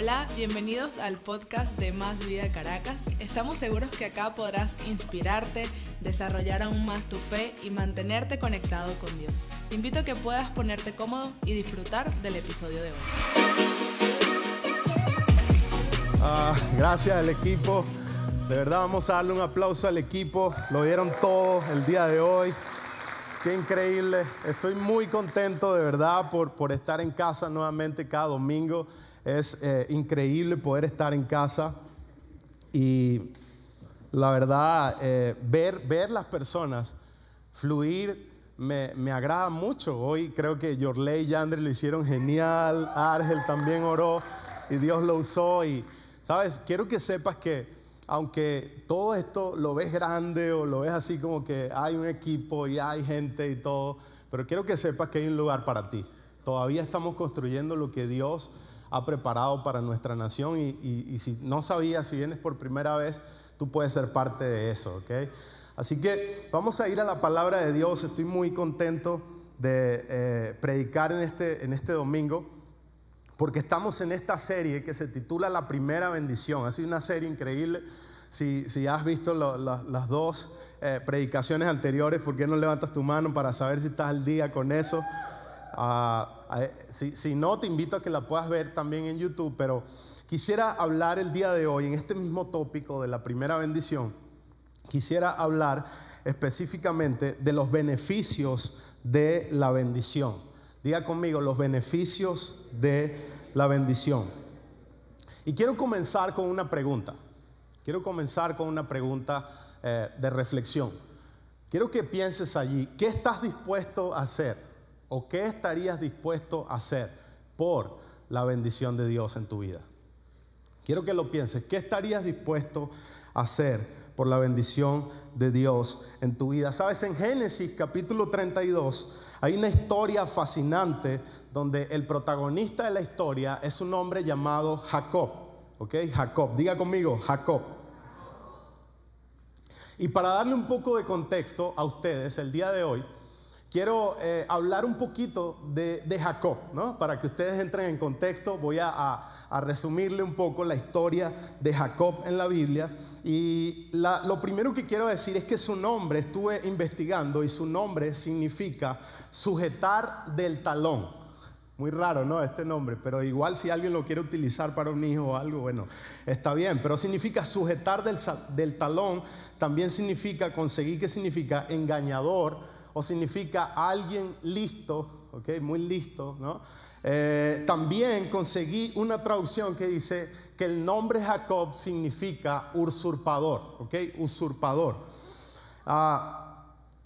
Hola, bienvenidos al podcast de Más Vida Caracas. Estamos seguros que acá podrás inspirarte, desarrollar aún más tu fe y mantenerte conectado con Dios. Te invito a que puedas ponerte cómodo y disfrutar del episodio de hoy. Ah, gracias al equipo. De verdad vamos a darle un aplauso al equipo. Lo dieron todo el día de hoy. Qué increíble. Estoy muy contento de verdad por, por estar en casa nuevamente cada domingo. Es eh, increíble poder estar en casa y la verdad eh, ver, ver las personas fluir me, me, agrada mucho. Hoy creo que Yorley y Yandre lo hicieron genial. Argel también oró y Dios lo usó. Y, ¿sabes? Quiero que sepas que aunque todo esto lo ves grande o lo ves así como que hay un equipo y hay gente y todo, pero quiero que sepas que hay un lugar para ti. Todavía estamos construyendo lo que Dios ha preparado para nuestra nación y, si no sabías, si vienes por primera vez, tú puedes ser parte de eso, ¿ok? Así que vamos a ir a la palabra de Dios. Estoy muy contento de eh, predicar en este, en este domingo porque estamos en esta serie que se titula La primera bendición. Ha sido una serie increíble. Si, si has visto las dos eh, predicaciones anteriores, ¿por qué no levantas tu mano para saber si estás al día con eso? Si, si no, te invito a que la puedas ver también en YouTube, pero quisiera hablar el día de hoy en este mismo tópico de la primera bendición. Quisiera hablar específicamente de los beneficios de la bendición. Diga conmigo los beneficios de la bendición. Y quiero comenzar con una pregunta. Quiero comenzar con una pregunta eh, de reflexión. Quiero que pienses allí, ¿qué estás dispuesto a hacer? ¿O qué estarías dispuesto a hacer por la bendición de Dios en tu vida? Quiero que lo pienses, ¿qué estarías dispuesto a hacer por la bendición de Dios en tu vida? Sabes, en Génesis capítulo 32 hay una historia fascinante donde el protagonista de la historia es un hombre llamado Jacob. ¿Ok? Jacob, diga conmigo, Jacob. Y para darle un poco de contexto a ustedes el día de hoy, quiero eh, hablar un poquito de, Jacob, ¿no? Para que ustedes entren en contexto, voy a, resumirle un poco la historia de Jacob en la Biblia. Y lo primero que quiero decir es que su nombre, estuve investigando, y su nombre significa sujetar del talón. Muy raro, ¿no? Este nombre, pero igual si alguien lo quiere utilizar para un hijo o algo, bueno, está bien, pero significa sujetar del, del talón, también significa conseguir, ¿qué significa? Engañador o significa alguien listo, ¿ok? Muy listo, ¿no? Eh, también conseguí una traducción que dice que el nombre Jacob significa usurpador, ¿ok? Usurpador. Ah,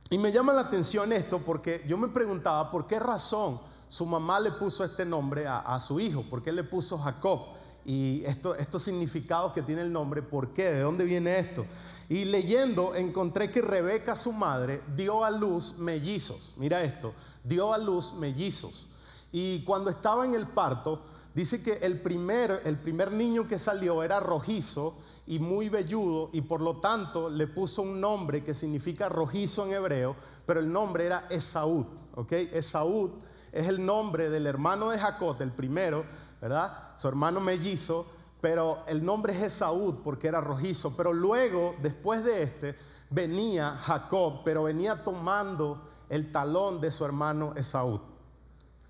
y me llama la atención esto porque yo me preguntaba por qué razón su mamá le puso este nombre a, a su hijo, por qué le puso Jacob y esto, estos significados que tiene el nombre, ¿por qué? ¿De dónde viene esto? Y leyendo encontré que Rebeca, su madre, dio a luz mellizos. Mira esto, dio a luz mellizos. Y cuando estaba en el parto, dice que el primer, el primer niño que salió era rojizo y muy velludo y por lo tanto le puso un nombre que significa rojizo en hebreo, pero el nombre era Esaú, ¿ok? Esaú es el nombre del hermano de Jacob, el primero, ¿verdad? Su hermano mellizo, pero el nombre es Esaú porque era rojizo. Pero luego, después de este, venía Jacob, pero venía tomando el talón de su hermano Esaú.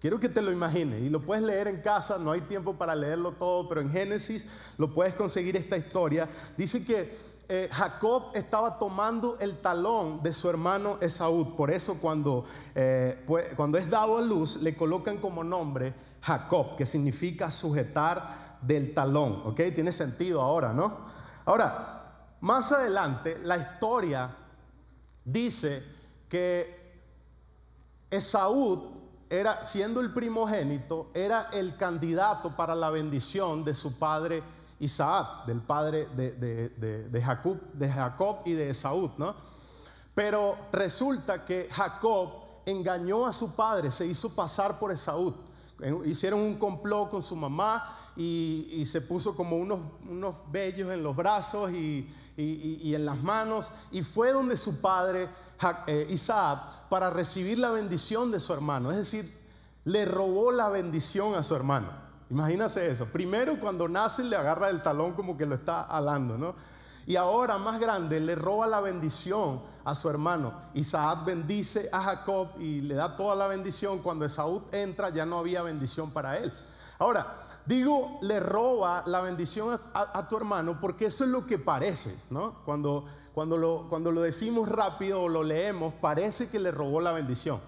Quiero que te lo imagines y lo puedes leer en casa, no hay tiempo para leerlo todo, pero en Génesis lo puedes conseguir esta historia. Dice que eh, Jacob estaba tomando el talón de su hermano Esaú, por eso cuando, eh, cuando es dado a luz le colocan como nombre Jacob, que significa sujetar del talón. ¿Ok? Tiene sentido ahora, ¿no? Ahora, más adelante, la historia dice que Esaú era, siendo el primogénito, era el candidato para la bendición de su padre Isaac, del padre de, Jacob, de Jacob y de Esaú, ¿no? Pero resulta que Jacob engañó a su padre, se hizo pasar por Esaú hicieron un complot con su mamá y, se puso como unos, unos vellos en los brazos y, en las manos y fue donde su padre eh, Isaac para recibir la bendición de su hermano. Es decir, le robó la bendición a su hermano. Imagínase eso. Primero cuando nace le agarra el talón como que lo está alando, ¿no? Y ahora, más grande, le roba la bendición a su hermano. Isaac bendice a Jacob y le da toda la bendición. Cuando Esaú entra ya no había bendición para él. Ahora, digo, le roba la bendición a, tu hermano porque eso es lo que parece, ¿no? Cuando, cuando, lo, cuando lo decimos rápido o lo leemos, parece que le robó la bendición.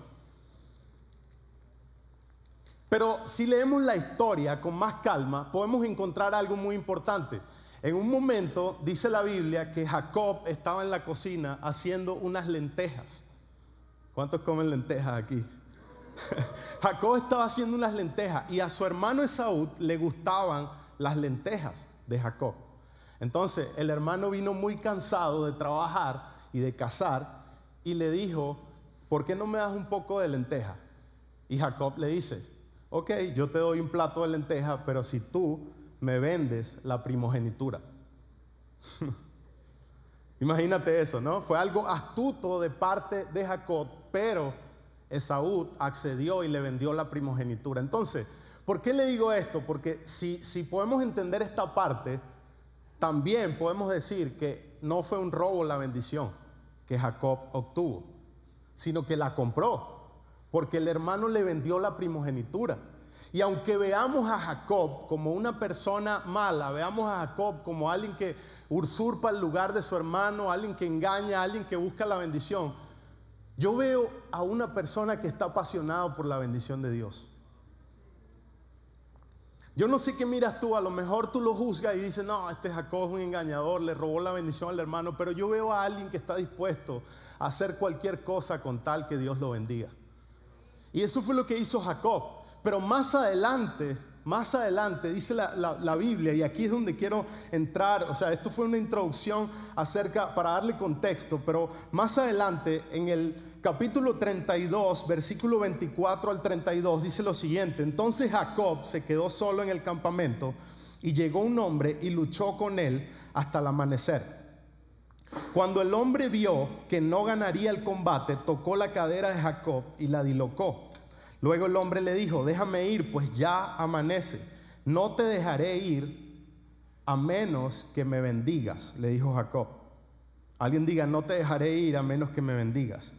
Pero si leemos la historia con más calma, podemos encontrar algo muy importante. En un momento dice la Biblia que Jacob estaba en la cocina haciendo unas lentejas. ¿Cuántos comen lentejas aquí? Jacob estaba haciendo unas lentejas y a su hermano Esaú le gustaban las lentejas de Jacob. Entonces el hermano vino muy cansado de trabajar y de cazar y le dijo, ¿por qué no me das un poco de lenteja? Y Jacob le dice, ok, yo te doy un plato de lenteja, pero si tú me vendes la primogenitura. Imagínate eso, ¿no? Fue algo astuto de parte de Jacob, pero Esaú accedió y le vendió la primogenitura. Entonces, ¿por qué le digo esto? Porque si, si podemos entender esta parte, también podemos decir que no fue un robo la bendición que Jacob obtuvo, sino que la compró, porque el hermano le vendió la primogenitura. Y aunque veamos a Jacob como una persona mala, veamos a Jacob como alguien que usurpa el lugar de su hermano, alguien que engaña, alguien que busca la bendición, yo veo a una persona que está apasionado por la bendición de Dios. Yo no sé qué miras tú, a lo mejor tú lo juzgas y dices, no, este Jacob es un engañador, le robó la bendición al hermano, pero yo veo a alguien que está dispuesto a hacer cualquier cosa con tal que Dios lo bendiga. Y eso fue lo que hizo Jacob. Pero más adelante, más adelante, dice la, Biblia, y aquí es donde quiero entrar, o sea, esto fue una introducción acerca, para darle contexto, pero más adelante, en el capítulo 32, versículo 24 al 32, dice lo siguiente, entonces Jacob se quedó solo en el campamento y llegó un hombre y luchó con él hasta el amanecer. Cuando el hombre vio que no ganaría el combate, tocó la cadera de Jacob y la dilocó. Luego el hombre le dijo, déjame ir, pues ya amanece. No te dejaré ir a menos que me bendigas, le dijo Jacob. Alguien diga, no te dejaré ir a menos que me bendigas.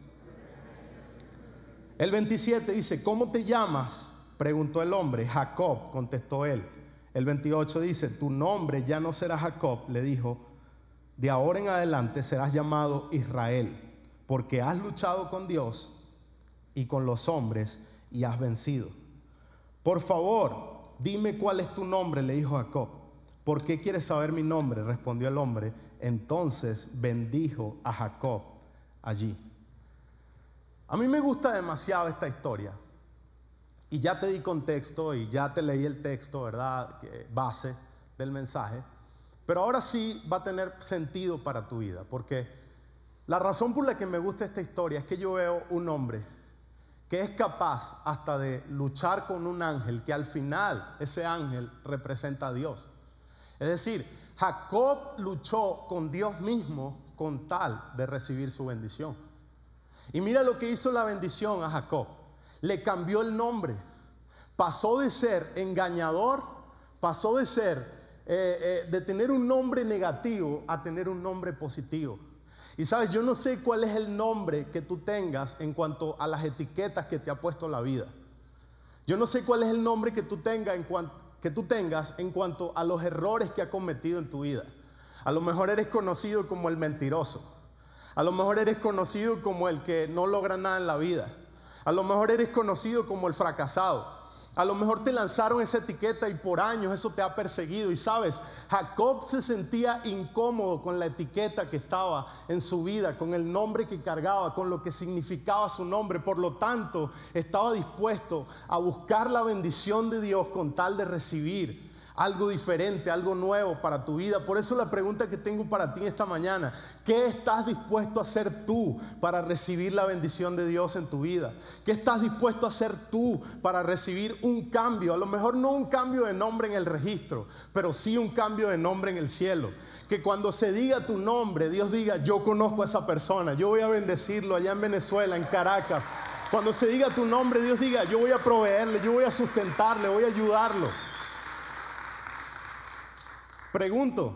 El 27 dice, ¿cómo te llamas? Preguntó el hombre. Jacob, contestó él. El 28 dice, tu nombre ya no será Jacob, le dijo, de ahora en adelante serás llamado Israel, porque has luchado con Dios y con los hombres y has vencido. Por favor, dime cuál es tu nombre, le dijo Jacob. ¿Por qué quieres saber mi nombre? respondió el hombre. Entonces bendijo a Jacob allí. A mí me gusta demasiado esta historia. Y ya te di contexto y ya te leí el texto, ¿verdad? Base del mensaje. Pero ahora sí va a tener sentido para tu vida. Porque la razón por la que me gusta esta historia es que yo veo un hombre que es capaz hasta de luchar con un ángel, que al final ese ángel representa a Dios. Es decir, Jacob luchó con Dios mismo con tal de recibir su bendición. Y mira lo que hizo la bendición a Jacob. Le cambió el nombre. Pasó de ser engañador, pasó de ser, eh, eh, de tener un nombre negativo a tener un nombre positivo. Y sabes, yo no sé cuál es el nombre que tú tengas en cuanto a las etiquetas que te ha puesto la vida. Yo no sé cuál es el nombre que tú, tengas en que tú tengas en cuanto a los errores que ha cometido en tu vida. A lo mejor eres conocido como el mentiroso. A lo mejor eres conocido como el que no logra nada en la vida. A lo mejor eres conocido como el fracasado. A lo mejor te lanzaron esa etiqueta y por años eso te ha perseguido. Y sabes, Jacob se sentía incómodo con la etiqueta que estaba en su vida, con el nombre que cargaba, con lo que significaba su nombre. Por lo tanto, estaba dispuesto a buscar la bendición de Dios con tal de recibir algo diferente, algo nuevo para tu vida. Por eso la pregunta que tengo para ti esta mañana, ¿qué estás dispuesto a hacer tú para recibir la bendición de Dios en tu vida? ¿Qué estás dispuesto a hacer tú para recibir un cambio? A lo mejor no un cambio de nombre en el registro, pero sí un cambio de nombre en el cielo. Que cuando se diga tu nombre, Dios diga, yo conozco a esa persona, yo voy a bendecirlo allá en Venezuela, en Caracas. Cuando se diga tu nombre, Dios diga, yo voy a proveerle, yo voy a sustentarle, voy a ayudarlo. Pregunto,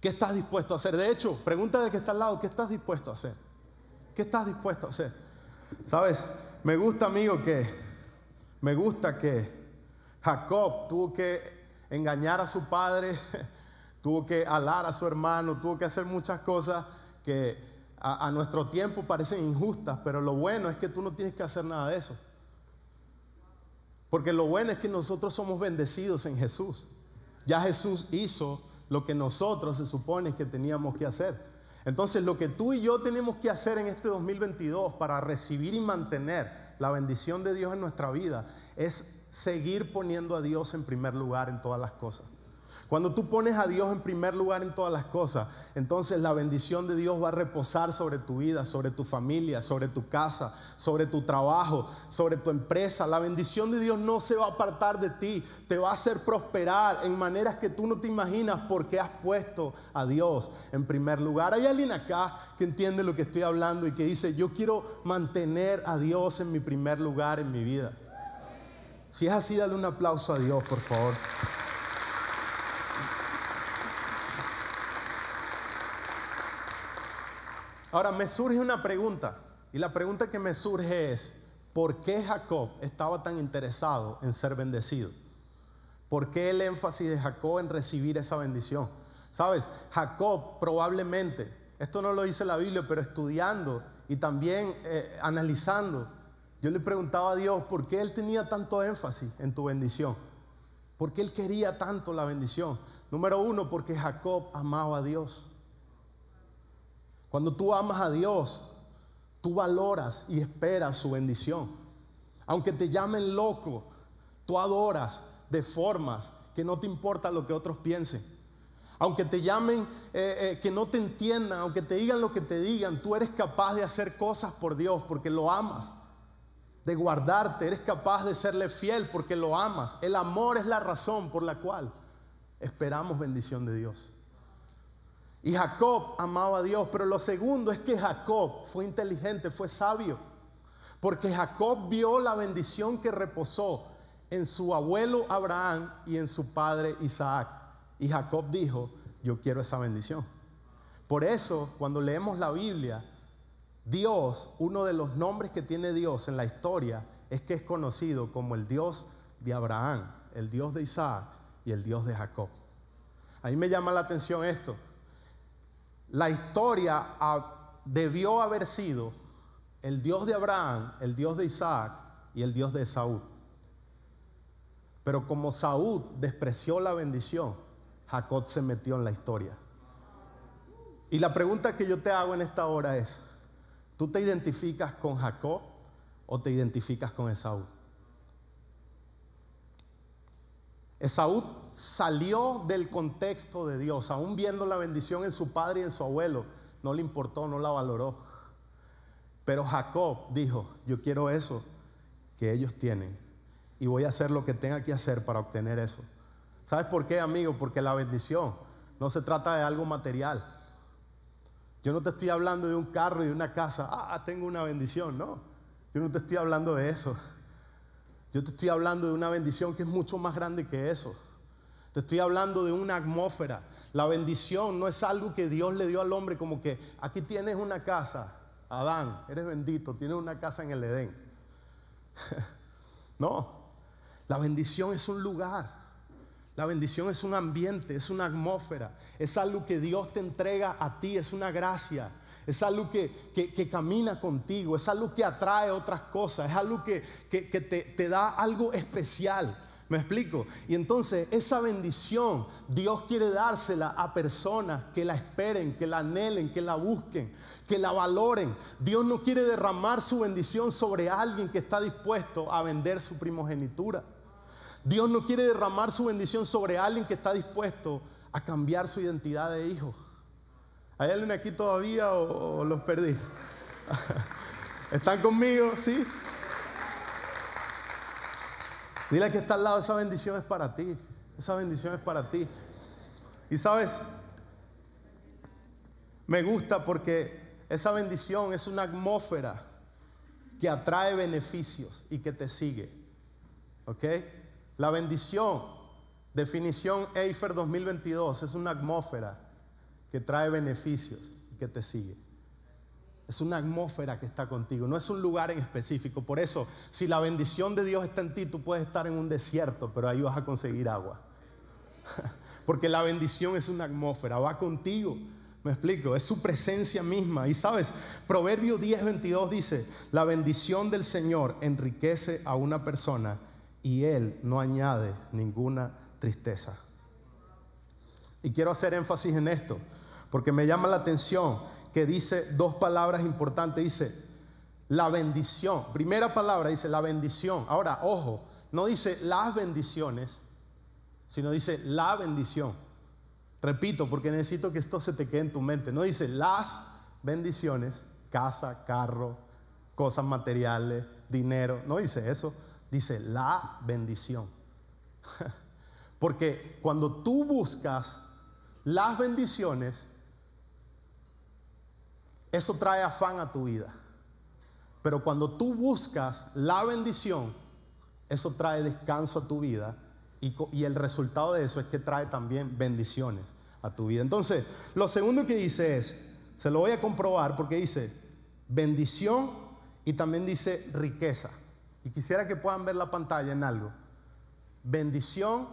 ¿qué estás dispuesto a hacer? De hecho, pregúntale al que está al lado, ¿qué estás dispuesto a hacer? ¿Qué estás dispuesto a hacer? Sabes, me gusta, amigo, que me gusta que Jacob tuvo que engañar a su padre, tuvo que alar a su hermano, tuvo que hacer muchas cosas que a, a, nuestro tiempo parecen injustas, pero lo bueno es que tú no tienes que hacer nada de eso. Porque lo bueno es que nosotros somos bendecidos en Jesús. Ya Jesús hizo lo que nosotros se supone que teníamos que hacer. Entonces lo que tú y yo tenemos que hacer en este 2022 para recibir y mantener la bendición de Dios en nuestra vida es seguir poniendo a Dios en primer lugar en todas las cosas. Cuando tú pones a Dios en primer lugar en todas las cosas, entonces la bendición de Dios va a reposar sobre tu vida, sobre tu familia, sobre tu casa, sobre tu trabajo, sobre tu empresa. La bendición de Dios no se va a apartar de ti, te va a hacer prosperar en maneras que tú no te imaginas porque has puesto a Dios en primer lugar. Hay alguien acá que entiende lo que estoy hablando y que dice, yo quiero mantener a Dios en mi primer lugar en mi vida. Si es así, dale un aplauso a Dios, por favor. Ahora me surge una pregunta, y la pregunta que me surge es, ¿por qué Jacob estaba tan interesado en ser bendecido? ¿Por qué el énfasis de Jacob en recibir esa bendición? Sabes, Jacob probablemente, esto no lo dice la Biblia, pero estudiando y también eh, analizando, yo le preguntaba a Dios, ¿por qué él tenía tanto énfasis en tu bendición? ¿Por qué él quería tanto la bendición? Número uno, porque Jacob amaba a Dios. Cuando tú amas a Dios, tú valoras y esperas su bendición. Aunque te llamen loco, tú adoras de formas que no te importa lo que otros piensen. Aunque te llamen eh, eh, que no te entiendan, aunque te digan lo que te digan, tú eres capaz de hacer cosas por Dios porque lo amas. De guardarte, eres capaz de serle fiel porque lo amas. El amor es la razón por la cual esperamos bendición de Dios. Y Jacob amaba a Dios, pero lo segundo es que Jacob fue inteligente, fue sabio, porque Jacob vio la bendición que reposó en su abuelo Abraham y en su padre Isaac. Y Jacob dijo, yo quiero esa bendición. Por eso, cuando leemos la Biblia, Dios, uno de los nombres que tiene Dios en la historia, es que es conocido como el Dios de Abraham, el Dios de Isaac y el Dios de Jacob. A mí me llama la atención esto. La historia debió haber sido el Dios de Abraham, el Dios de Isaac y el Dios de Saúl. Pero como Saúl despreció la bendición, Jacob se metió en la historia. Y la pregunta que yo te hago en esta hora es, ¿tú te identificas con Jacob o te identificas con Esaú? Esaú salió del contexto de Dios, aún viendo la bendición en su padre y en su abuelo, no le importó, no la valoró. Pero Jacob dijo, yo quiero eso que ellos tienen y voy a hacer lo que tenga que hacer para obtener eso. ¿Sabes por qué, amigo? Porque la bendición no se trata de algo material. Yo no te estoy hablando de un carro y de una casa, ah, tengo una bendición, no. Yo no te estoy hablando de eso. Yo te estoy hablando de una bendición que es mucho más grande que eso. Te estoy hablando de una atmósfera. La bendición no es algo que Dios le dio al hombre como que aquí tienes una casa, Adán, eres bendito, tienes una casa en el Edén. no, la bendición es un lugar. La bendición es un ambiente, es una atmósfera, es algo que Dios te entrega a ti, es una gracia es algo que, camina contigo, es algo que atrae otras cosas, es algo que, te, te da algo especial. ¿Me explico? Y entonces esa bendición Dios quiere dársela a personas que la esperen, que la anhelen, que la busquen, que la valoren. Dios no quiere derramar su bendición sobre alguien que está dispuesto a vender su primogenitura. Dios no quiere derramar su bendición sobre alguien que está dispuesto a cambiar su identidad de hijo. ¿Hay alguien aquí todavía o, los perdí? ¿Están conmigo? ¿Sí? Dile que está al lado, esa bendición es para ti. Esa bendición es para ti. Y sabes, me gusta porque esa bendición es una atmósfera que atrae beneficios y que te sigue. ¿Ok? La bendición Definición Eifer 2022 es una atmósfera que trae beneficios y que te sigue. Es una atmósfera que está contigo, no es un lugar en específico. Por eso, si la bendición de Dios está en ti, tú puedes estar en un desierto, pero ahí vas a conseguir agua. Porque la bendición es una atmósfera, va contigo. Me explico, es su presencia misma. Y sabes, Proverbio 10, 22 dice, la bendición del Señor enriquece a una persona y Él no añade ninguna tristeza. Y quiero hacer énfasis en esto, porque me llama la atención que dice dos palabras importantes. Dice, la bendición. Primera palabra dice, la bendición. Ahora, ojo, no dice las bendiciones, sino dice la bendición. Repito, porque necesito que esto se te quede en tu mente. No dice las bendiciones, casa, carro, cosas materiales, dinero. No dice eso. Dice la bendición. Porque cuando tú buscas las bendiciones, eso trae afán a tu vida. Pero cuando tú buscas la bendición, eso trae descanso a tu vida y, el resultado de eso es que trae también bendiciones a tu vida. Entonces, lo segundo que dice es, se lo voy a comprobar porque dice bendición y también dice riqueza. Y quisiera que puedan ver la pantalla en algo. Bendición,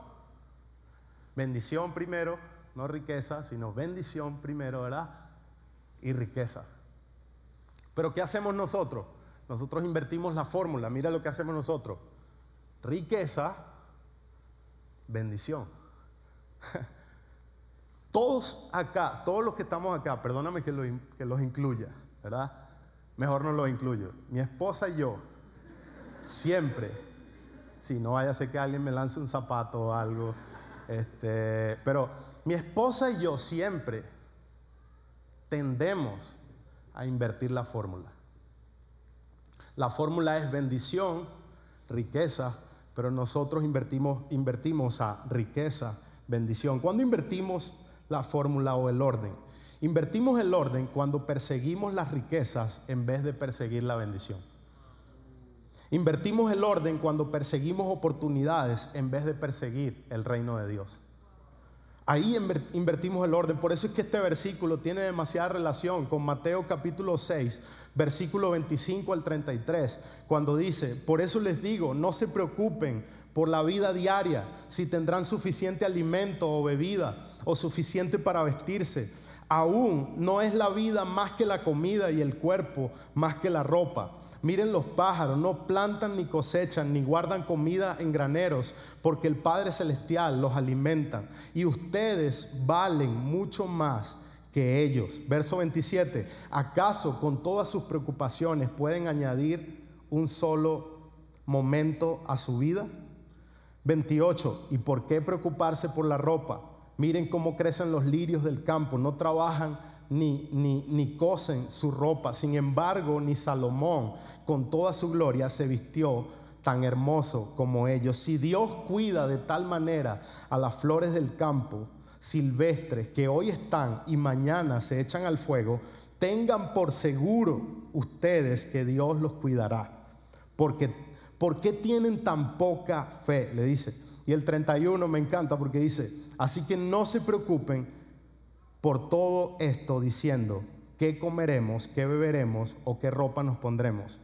bendición primero, no riqueza, sino bendición primero, ¿verdad? Y riqueza. Pero ¿qué hacemos nosotros? Nosotros invertimos la fórmula, mira lo que hacemos nosotros. Riqueza bendición. Todos acá, todos los que estamos acá, perdóname que, los incluya, ¿verdad? Mejor no los incluyo. Mi esposa y yo, siempre, si no vaya a ser que alguien me lance un zapato o algo, este, pero mi esposa y yo siempre tendemos a invertir la fórmula. La fórmula es bendición, riqueza, pero nosotros invertimos, invertimos a riqueza, bendición. ¿Cuándo invertimos la fórmula o el orden? Invertimos el orden cuando perseguimos las riquezas en vez de perseguir la bendición. Invertimos el orden cuando perseguimos oportunidades en vez de perseguir el reino de Dios. Ahí invertimos el orden. Por eso es que este versículo tiene demasiada relación con Mateo capítulo 6, versículo 25 al 33, cuando dice, por eso les digo, no se preocupen por la vida diaria, si tendrán suficiente alimento o bebida o suficiente para vestirse. Aún no es la vida más que la comida y el cuerpo más que la ropa. Miren los pájaros, no plantan ni cosechan ni guardan comida en graneros, porque el Padre Celestial los alimenta. Y ustedes valen mucho más que ellos. Verso 27, ¿acaso con todas sus preocupaciones pueden añadir un solo momento a su vida? 28, ¿y por qué preocuparse por la ropa? Miren cómo crecen los lirios del campo, no trabajan ni, ni, ni cosen su ropa. Sin embargo, ni Salomón, con toda su gloria, se vistió tan hermoso como ellos. Si Dios cuida de tal manera a las flores del campo, silvestres que hoy están y mañana se echan al fuego, tengan por seguro ustedes que Dios los cuidará. Porque, ¿Por qué tienen tan poca fe? Le dice. Y el 31 me encanta porque dice, así que no se preocupen por todo esto diciendo, ¿qué comeremos, qué beberemos o qué ropa nos pondremos?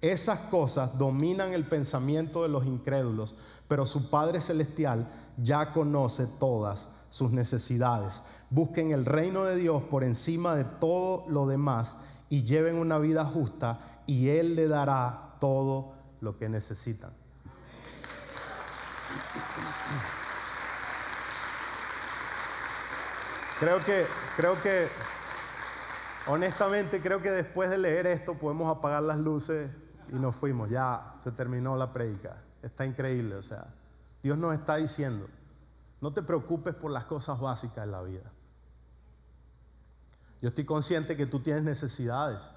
Esas cosas dominan el pensamiento de los incrédulos, pero su Padre Celestial ya conoce todas sus necesidades. Busquen el reino de Dios por encima de todo lo demás y lleven una vida justa y Él le dará todo lo que necesitan. Creo que, creo que, honestamente, creo que después de leer esto podemos apagar las luces y nos fuimos. Ya se terminó la predica. Está increíble, o sea, Dios nos está diciendo, no te preocupes por las cosas básicas de la vida. Yo estoy consciente que tú tienes necesidades.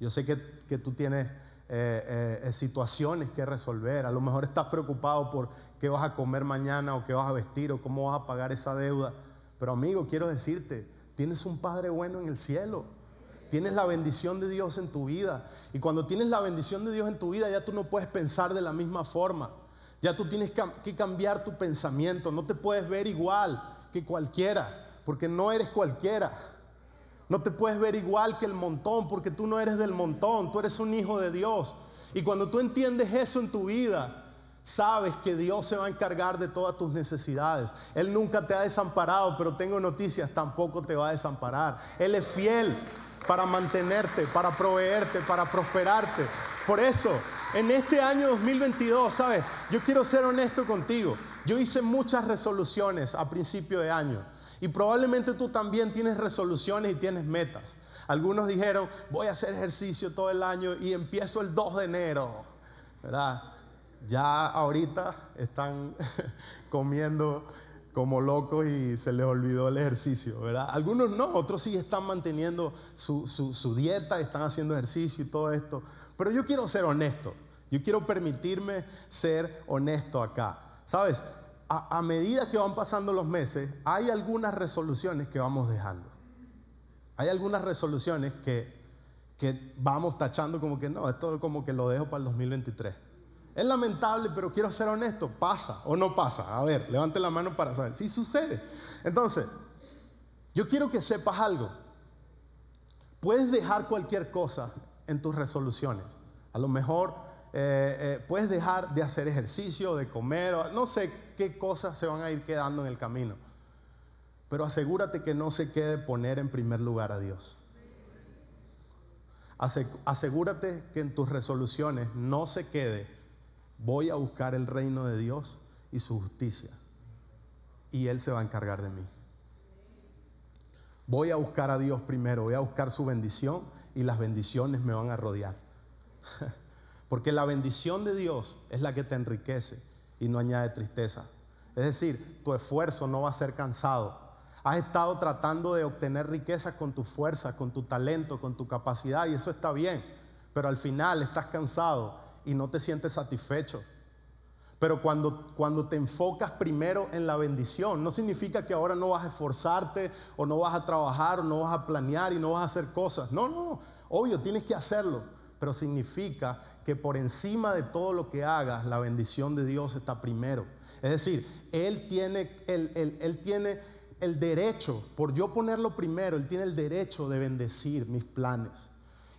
Yo sé que, tú tienes eh, eh, situaciones que resolver. A lo mejor estás preocupado por qué vas a comer mañana o qué vas a vestir o cómo vas a pagar esa deuda. Pero amigo, quiero decirte, tienes un Padre bueno en el cielo. Tienes la bendición de Dios en tu vida. Y cuando tienes la bendición de Dios en tu vida, ya tú no puedes pensar de la misma forma. Ya tú tienes que cambiar tu pensamiento. No te puedes ver igual que cualquiera, porque no eres cualquiera. No te puedes ver igual que el montón, porque tú no eres del montón, tú eres un hijo de Dios. Y cuando tú entiendes eso en tu vida, sabes que Dios se va a encargar de todas tus necesidades. Él nunca te ha desamparado, pero tengo noticias, tampoco te va a desamparar. Él es fiel para mantenerte, para proveerte, para prosperarte. Por eso, en este año 2022, ¿sabes? Yo quiero ser honesto contigo. Yo hice muchas resoluciones a principio de año y probablemente tú también tienes resoluciones y tienes metas. Algunos dijeron, voy a hacer ejercicio todo el año y empiezo el 2 de enero, ¿verdad? Ya ahorita están comiendo como locos y se les olvidó el ejercicio, ¿verdad? Algunos no, otros sí están manteniendo su, su, dieta, están haciendo ejercicio y todo esto. Pero yo quiero ser honesto, yo quiero permitirme ser honesto acá. ¿Sabes? A, medida que van pasando los meses, hay algunas resoluciones que vamos dejando. Hay algunas resoluciones que, que vamos tachando como que no, esto como que lo dejo para el 2023. Es lamentable, pero quiero ser honesto, pasa o no pasa. A ver, levante la mano para saber. Sí sucede. Entonces, yo quiero que sepas algo. Puedes dejar cualquier cosa en tus resoluciones. A lo mejor eh, eh, puedes dejar de hacer ejercicio, de comer, no sé qué cosas se van a ir quedando en el camino. Pero asegúrate que no se quede poner en primer lugar a Dios. Asegúrate que en tus resoluciones no se quede, voy a buscar el reino de Dios y su justicia. Y Él se va a encargar de mí. Voy a buscar a Dios primero, voy a buscar su bendición y las bendiciones me van a rodear. Porque la bendición de Dios es la que te enriquece y no añade tristeza. Es decir, tu esfuerzo no va a ser cansado, Has estado tratando de obtener riqueza con tu fuerza, con tu talento, con tu capacidad y eso está bien. Pero al final estás cansado y no te sientes satisfecho. Pero cuando, cuando te enfocas primero en la bendición, no significa que ahora no vas a esforzarte o no vas a trabajar o no vas a planear y no vas a hacer cosas. No, no, no. Obvio, tienes que hacerlo. Pero significa que por encima de todo lo que hagas, la bendición de Dios está primero. Es decir, Él tiene, él, tiene el derecho, por yo ponerlo primero, Él tiene el derecho de bendecir mis planes.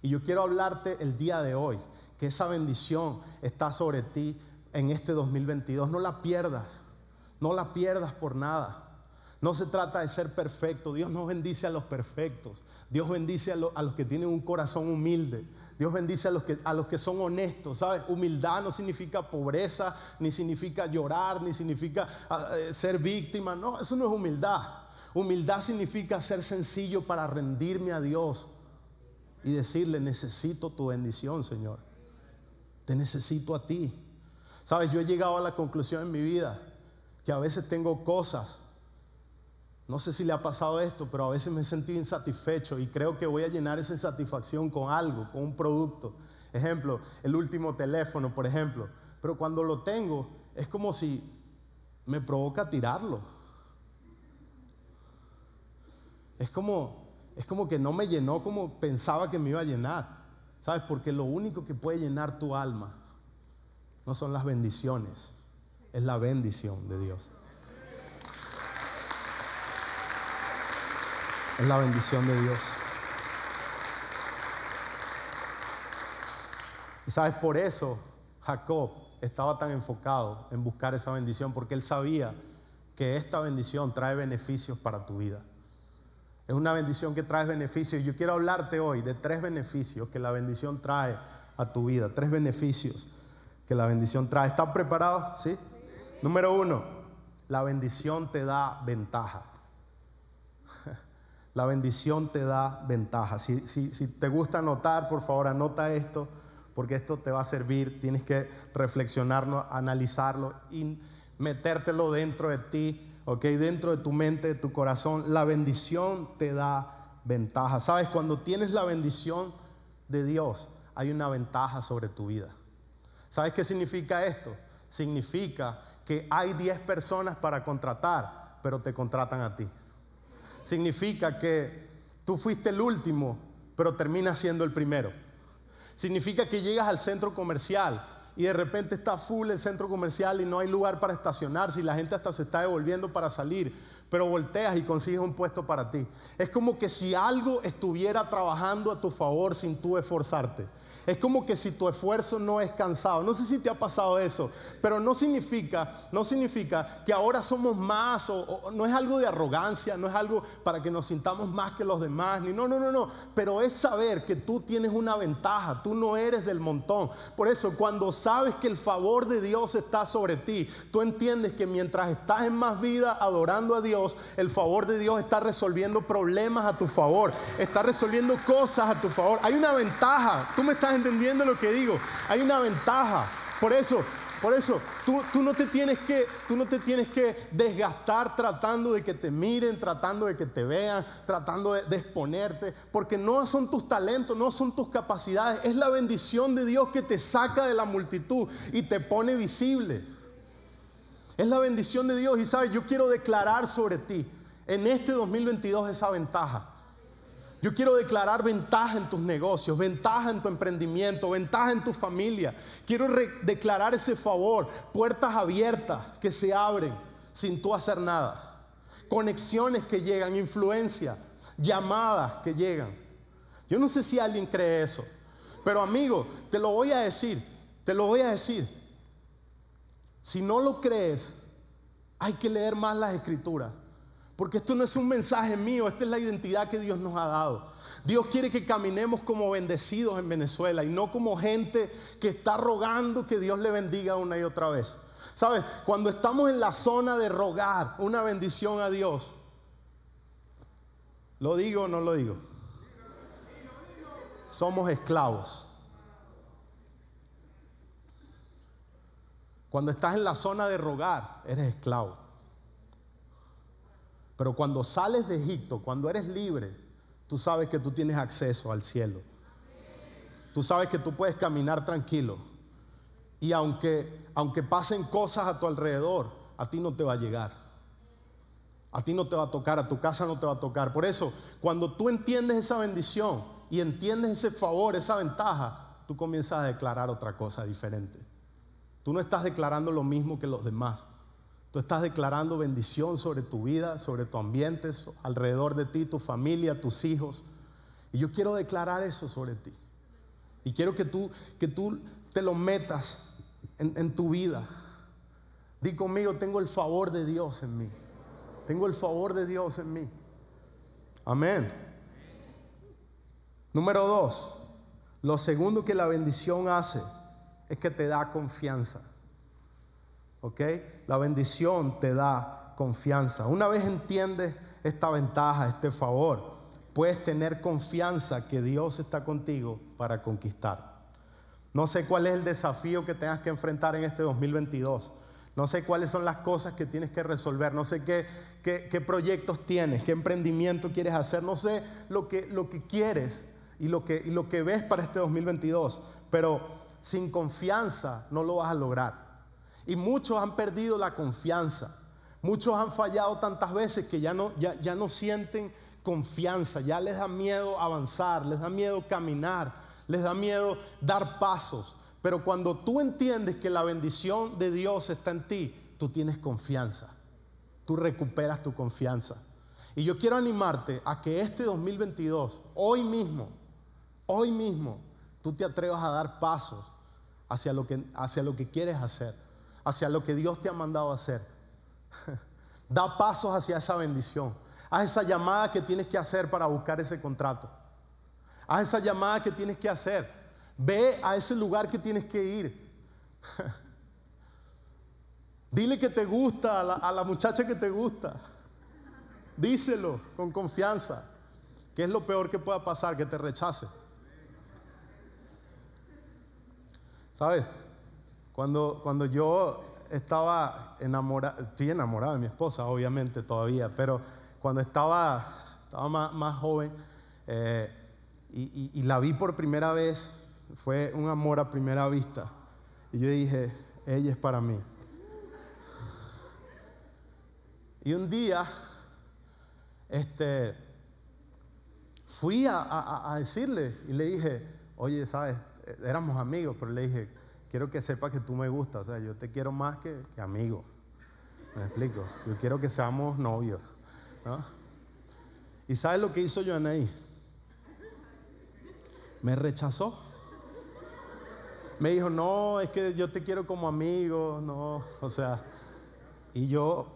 Y yo quiero hablarte el día de hoy, que esa bendición está sobre ti en este 2022. No la pierdas, no la pierdas por nada. No se trata de ser perfecto. Dios no bendice a los perfectos. Dios bendice a, los que tienen un corazón humilde. Dios bendice a los, que, a los que son honestos. ¿Sabes? Humildad no significa pobreza, ni significa llorar, ni significa ah, eh, ser víctima. No, eso no es humildad. Humildad significa ser sencillo para rendirme a Dios y decirle, necesito tu bendición, Señor. Te necesito a ti. Sabes, yo he llegado a la conclusión en mi vida que a veces tengo cosas no sé si le ha pasado esto, pero a veces me he sentido insatisfecho y creo que voy a llenar esa insatisfacción con algo, con un producto. Ejemplo, el último teléfono, por ejemplo. Pero cuando lo tengo, es como si me provoca tirarlo. Es como, es como que no me llenó como pensaba que me iba a llenar. ¿Sabes? Porque lo único que puede llenar tu alma no son las bendiciones, es la bendición de Dios. Es la bendición de Dios. Y sabes, por eso Jacob estaba tan enfocado en buscar esa bendición, porque él sabía que esta bendición trae beneficios para tu vida. Es una bendición que trae beneficios. Yo quiero hablarte hoy de tres beneficios que la bendición trae a tu vida. Tres beneficios que la bendición trae. ¿Están preparados? ¿Sí? Número uno, la bendición te da ventaja. La bendición te da ventaja. Si, te gusta anotar, por favor, anota esto, porque esto te va a servir. Tienes que reflexionarlo, analizarlo y metértelo dentro de ti, ¿ok? Dentro de tu mente, de tu corazón. La bendición te da ventaja. ¿Sabes? Cuando tienes la bendición de Dios, hay una ventaja sobre tu vida. ¿Sabes qué significa esto? Significa que hay 10 personas para contratar, pero te contratan a ti significa que tú fuiste el último, pero terminas siendo el primero. Significa que llegas al centro comercial y de repente está full el centro comercial y no hay lugar para estacionarse y la gente hasta se está devolviendo para salir, pero volteas y consigues un puesto para ti. Es como que si algo estuviera trabajando a tu favor sin tú esforzarte. Es como que si tu esfuerzo no es cansado. No sé si te ha pasado eso, pero no significa, no significa que ahora somos más o, no es algo de arrogancia, no es algo para que nos sintamos más que los demás, ni no, no, no, no, pero es saber que tú tienes una ventaja, tú no eres del montón. Por eso cuando sabes que el favor de Dios está sobre ti, tú entiendes que mientras estás en más vida adorando a Dios, el favor de Dios está resolviendo problemas a tu favor, está resolviendo cosas a tu favor. Hay una ventaja, tú me estás entendiendo lo que digo. Hay una ventaja. Por eso, por eso, tú, no te tienes que, tú no te tienes que desgastar tratando de que te miren, tratando de que te vean, tratando de, de, exponerte, porque no son tus talentos, no son tus capacidades, es la bendición de Dios que te saca de la multitud y te pone visible. Es la bendición de Dios y sabes, yo quiero declarar sobre ti en este 2022 esa ventaja. Yo quiero declarar ventaja en tus negocios, ventaja en tu emprendimiento, ventaja en tu familia. Quiero declarar ese favor, puertas abiertas que se abren sin tú hacer nada. Conexiones que llegan, influencia, llamadas que llegan. Yo no sé si alguien cree eso, pero amigo, te lo voy a decir, te lo voy a decir. Si no lo crees, hay que leer más las escrituras. Porque esto no es un mensaje mío, esta es la identidad que Dios nos ha dado. Dios quiere que caminemos como bendecidos en Venezuela y no como gente que está rogando que Dios le bendiga una y otra vez. ¿Sabes? Cuando estamos en la zona de rogar una bendición a Dios, ¿lo digo o no lo digo? Somos esclavos. Cuando estás en la zona de rogar, eres esclavo. Pero cuando sales de Egipto, cuando eres libre, tú sabes que tú tienes acceso al cielo. Tú sabes que tú puedes caminar tranquilo. Y aunque, aunque pasen cosas a tu alrededor, a ti no te va a llegar. A ti no te va a tocar, a tu casa no te va a tocar. Por eso, cuando tú entiendes esa bendición y entiendes ese favor, esa ventaja, tú comienzas a declarar otra cosa diferente. Tú no estás declarando lo mismo que los demás. Tú estás declarando bendición sobre tu vida, sobre tu ambiente, alrededor de ti, tu familia, tus hijos. Y yo quiero declarar eso sobre ti. Y quiero que tú, que tú te lo metas en, en tu vida. Di conmigo, tengo el favor de Dios en mí. Tengo el favor de Dios en mí. Amén. Número dos, lo segundo que la bendición hace es que te da confianza. ¿Ok? La bendición te da confianza. Una vez entiendes esta ventaja, este favor, puedes tener confianza que Dios está contigo para conquistar. No sé cuál es el desafío que tengas que enfrentar en este 2022. No sé cuáles son las cosas que tienes que resolver. No sé qué, qué, proyectos tienes, qué emprendimiento quieres hacer. No sé lo que, lo que quieres y lo que, y lo que ves para este 2022. Pero sin confianza no lo vas a lograr. Y muchos han perdido la confianza. Muchos han fallado tantas veces que ya no, ya, ya no sienten confianza, ya les da miedo avanzar, les da miedo caminar, les da miedo dar pasos. Pero cuando tú entiendes que la bendición de Dios está en ti, tú tienes confianza. Tú recuperas tu confianza. Y yo quiero animarte a que este 2022, hoy mismo, hoy mismo, tú te atrevas a dar pasos hacia lo que, hacia lo que quieres hacer hacia lo que Dios te ha mandado hacer. da pasos hacia esa bendición. Haz esa llamada que tienes que hacer para buscar ese contrato. Haz esa llamada que tienes que hacer. Ve a ese lugar que tienes que ir. Dile que te gusta a la, a la, muchacha que te gusta. Díselo con confianza. ¿Qué es lo peor que pueda pasar? Que te rechace. ¿Sabes? Cuando, cuando yo estaba enamorado, estoy enamorado de mi esposa, obviamente todavía, pero cuando estaba, estaba más, joven eh, y, la vi por primera vez, fue un amor a primera vista. Y yo dije, ella es para mí. Y un día, este, fui a, a decirle y le dije, oye, sabes, éramos amigos, pero le dije, quiero que sepa que tú me gustas, o sea, yo te quiero más que, que amigo. ¿Me explico? Yo quiero que seamos novios. ¿no? ¿Y sabes lo que hizo Joanaí? Me rechazó. Me dijo, no, es que yo te quiero como amigo, no, o sea, y yo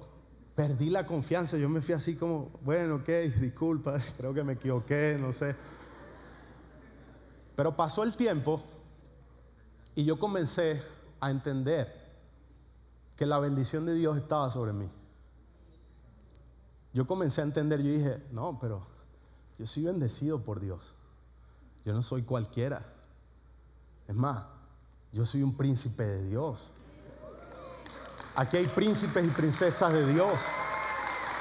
perdí la confianza, yo me fui así como, bueno, ok, disculpa, creo que me equivoqué, no sé. Pero pasó el tiempo y yo comencé a entender que la bendición de Dios estaba sobre mí. Yo comencé a entender, yo dije, no, pero yo soy bendecido por Dios. Yo no soy cualquiera. Es más, yo soy un príncipe de Dios. Aquí hay príncipes y princesas de Dios.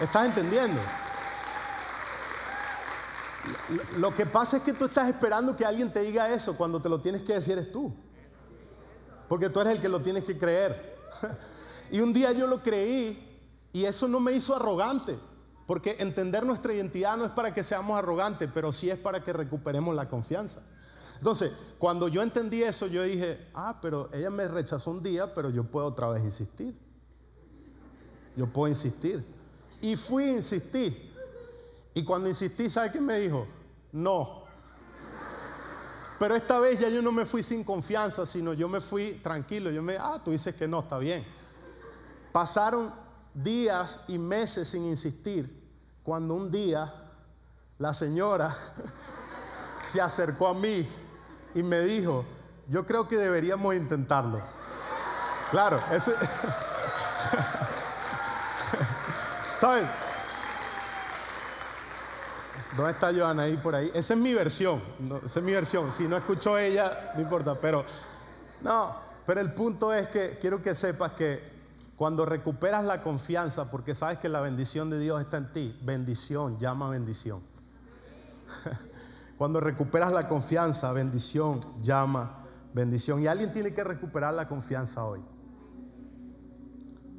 ¿Estás entendiendo? Lo que pasa es que tú estás esperando que alguien te diga eso cuando te lo tienes que decir es tú. Porque tú eres el que lo tienes que creer. Y un día yo lo creí y eso no me hizo arrogante. Porque entender nuestra identidad no es para que seamos arrogantes, pero sí es para que recuperemos la confianza. Entonces, cuando yo entendí eso, yo dije, ah, pero ella me rechazó un día, pero yo puedo otra vez insistir. Yo puedo insistir. Y fui a insistir. Y cuando insistí, ¿sabe qué me dijo? No. Pero esta vez ya yo no me fui sin confianza, sino yo me fui tranquilo. Yo me, ah, tú dices que no, está bien. Pasaron días y meses sin insistir, cuando un día la señora se acercó a mí y me dijo, yo creo que deberíamos intentarlo. Claro, ese... ¿Dónde está Joana ahí por ahí? Esa es mi versión, esa es mi versión. Si no escuchó ella, no importa, pero no, pero el punto es que quiero que sepas que cuando recuperas la confianza, porque sabes que la bendición de Dios está en ti, bendición llama bendición. Cuando recuperas la confianza, bendición llama bendición. Y alguien tiene que recuperar la confianza hoy.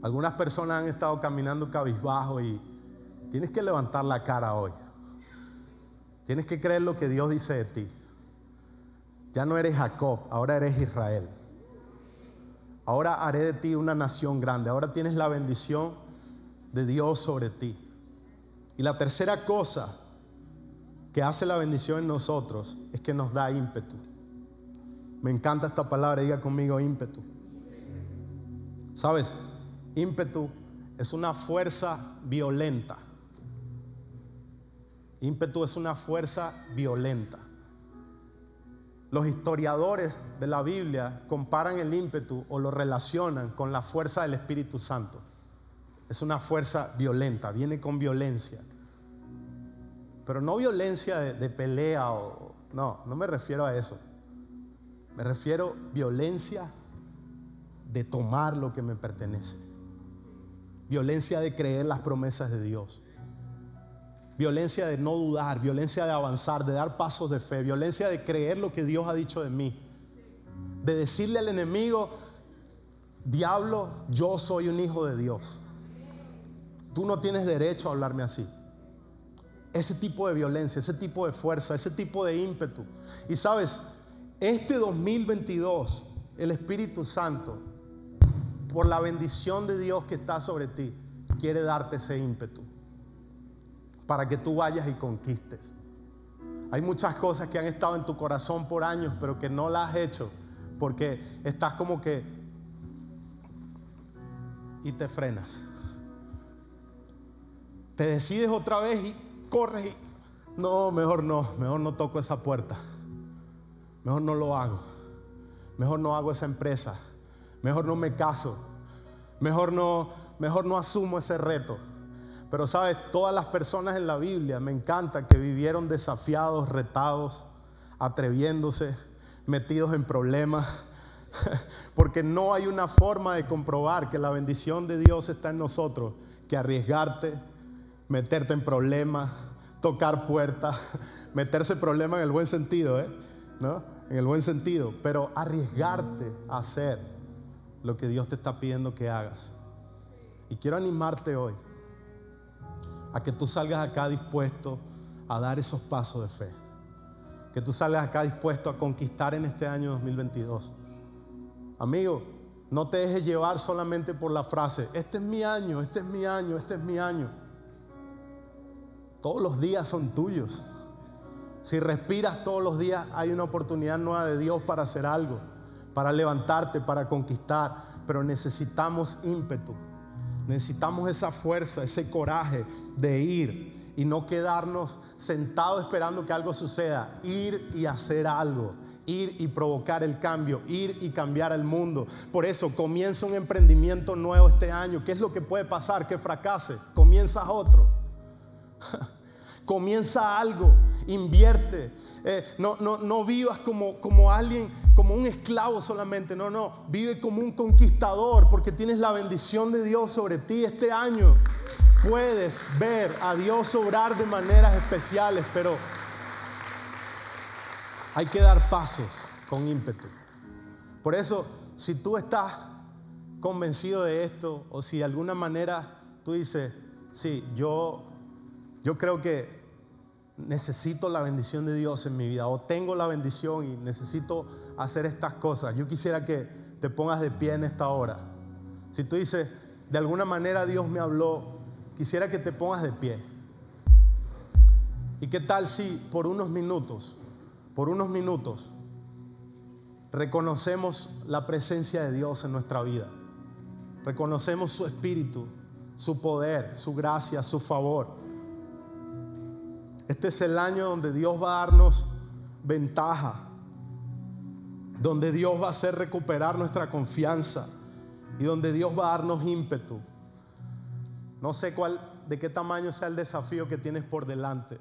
Algunas personas han estado caminando cabizbajo y tienes que levantar la cara hoy. Tienes que creer lo que Dios dice de ti. Ya no eres Jacob, ahora eres Israel. Ahora haré de ti una nación grande. Ahora tienes la bendición de Dios sobre ti. Y la tercera cosa que hace la bendición en nosotros es que nos da ímpetu. Me encanta esta palabra, diga conmigo ímpetu. ¿Sabes? Ímpetu es una fuerza violenta. Ímpetu es una fuerza violenta. Los historiadores de la Biblia comparan el ímpetu o lo relacionan con la fuerza del Espíritu Santo. Es una fuerza violenta, viene con violencia. Pero no violencia de, pelea o... No, no me refiero a eso. Me refiero violencia de tomar lo que me pertenece. Violencia de creer las promesas de Dios. Violencia de no dudar, violencia de avanzar, de dar pasos de fe, violencia de creer lo que Dios ha dicho de mí. De decirle al enemigo, diablo, yo soy un hijo de Dios. Tú no tienes derecho a hablarme así. Ese tipo de violencia, ese tipo de fuerza, ese tipo de ímpetu. Y sabes, este 2022, el Espíritu Santo, por la bendición de Dios que está sobre ti, quiere darte ese ímpetu para que tú vayas y conquistes. Hay muchas cosas que han estado en tu corazón por años, pero que no las has hecho porque estás como que y te frenas. Te decides otra vez y corres y no, mejor no, mejor no toco esa puerta. Mejor no lo hago. Mejor no hago esa empresa. Mejor no me caso. Mejor no, mejor no asumo ese reto. Pero sabes, todas las personas en la Biblia me encanta que vivieron desafiados, retados, atreviéndose, metidos en problemas. Porque no hay una forma de comprobar que la bendición de Dios está en nosotros que arriesgarte, meterte en problemas, tocar puertas, meterse problemas en el buen sentido, ¿eh? ¿no? En el buen sentido, pero arriesgarte a hacer lo que Dios te está pidiendo que hagas. Y quiero animarte hoy a que tú salgas acá dispuesto a dar esos pasos de fe. Que tú salgas acá dispuesto a conquistar en este año 2022. Amigo, no te dejes llevar solamente por la frase, este es mi año, este es mi año, este es mi año. Todos los días son tuyos. Si respiras todos los días, hay una oportunidad nueva de Dios para hacer algo, para levantarte, para conquistar. Pero necesitamos ímpetu, necesitamos esa fuerza, ese coraje de ir y no quedarnos sentados esperando que algo suceda. Ir y hacer algo, ir y provocar el cambio, ir y cambiar el mundo. Por eso comienza un emprendimiento nuevo este año. ¿Qué es lo que puede pasar? Que fracase. Comienzas otro. Comienza algo, invierte. Eh, no, no, no vivas como, como alguien, como un esclavo solamente. No, no. Vive como un conquistador porque tienes la bendición de Dios sobre ti este año. Puedes ver a Dios obrar de maneras especiales, pero hay que dar pasos con ímpetu. Por eso, si tú estás convencido de esto o si de alguna manera tú dices, sí, yo yo creo que necesito la bendición de Dios en mi vida o tengo la bendición y necesito hacer estas cosas. Yo quisiera que te pongas de pie en esta hora. Si tú dices, de alguna manera Dios me habló, quisiera que te pongas de pie. ¿Y qué tal si por unos minutos, por unos minutos, reconocemos la presencia de Dios en nuestra vida? Reconocemos su espíritu, su poder, su gracia, su favor. Este es el año donde Dios va a darnos ventaja, donde Dios va a hacer recuperar nuestra confianza y donde Dios va a darnos ímpetu. No sé cuál, de qué tamaño sea el desafío que tienes por delante,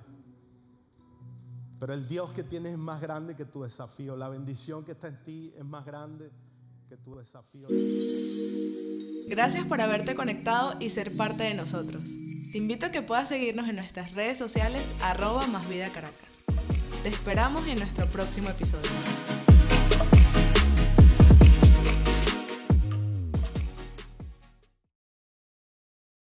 pero el Dios que tienes es más grande que tu desafío. La bendición que está en ti es más grande que tu desafío. Gracias por haberte conectado y ser parte de nosotros. Te invito a que puedas seguirnos en nuestras redes sociales arroba más vida Caracas. Te esperamos en nuestro próximo episodio.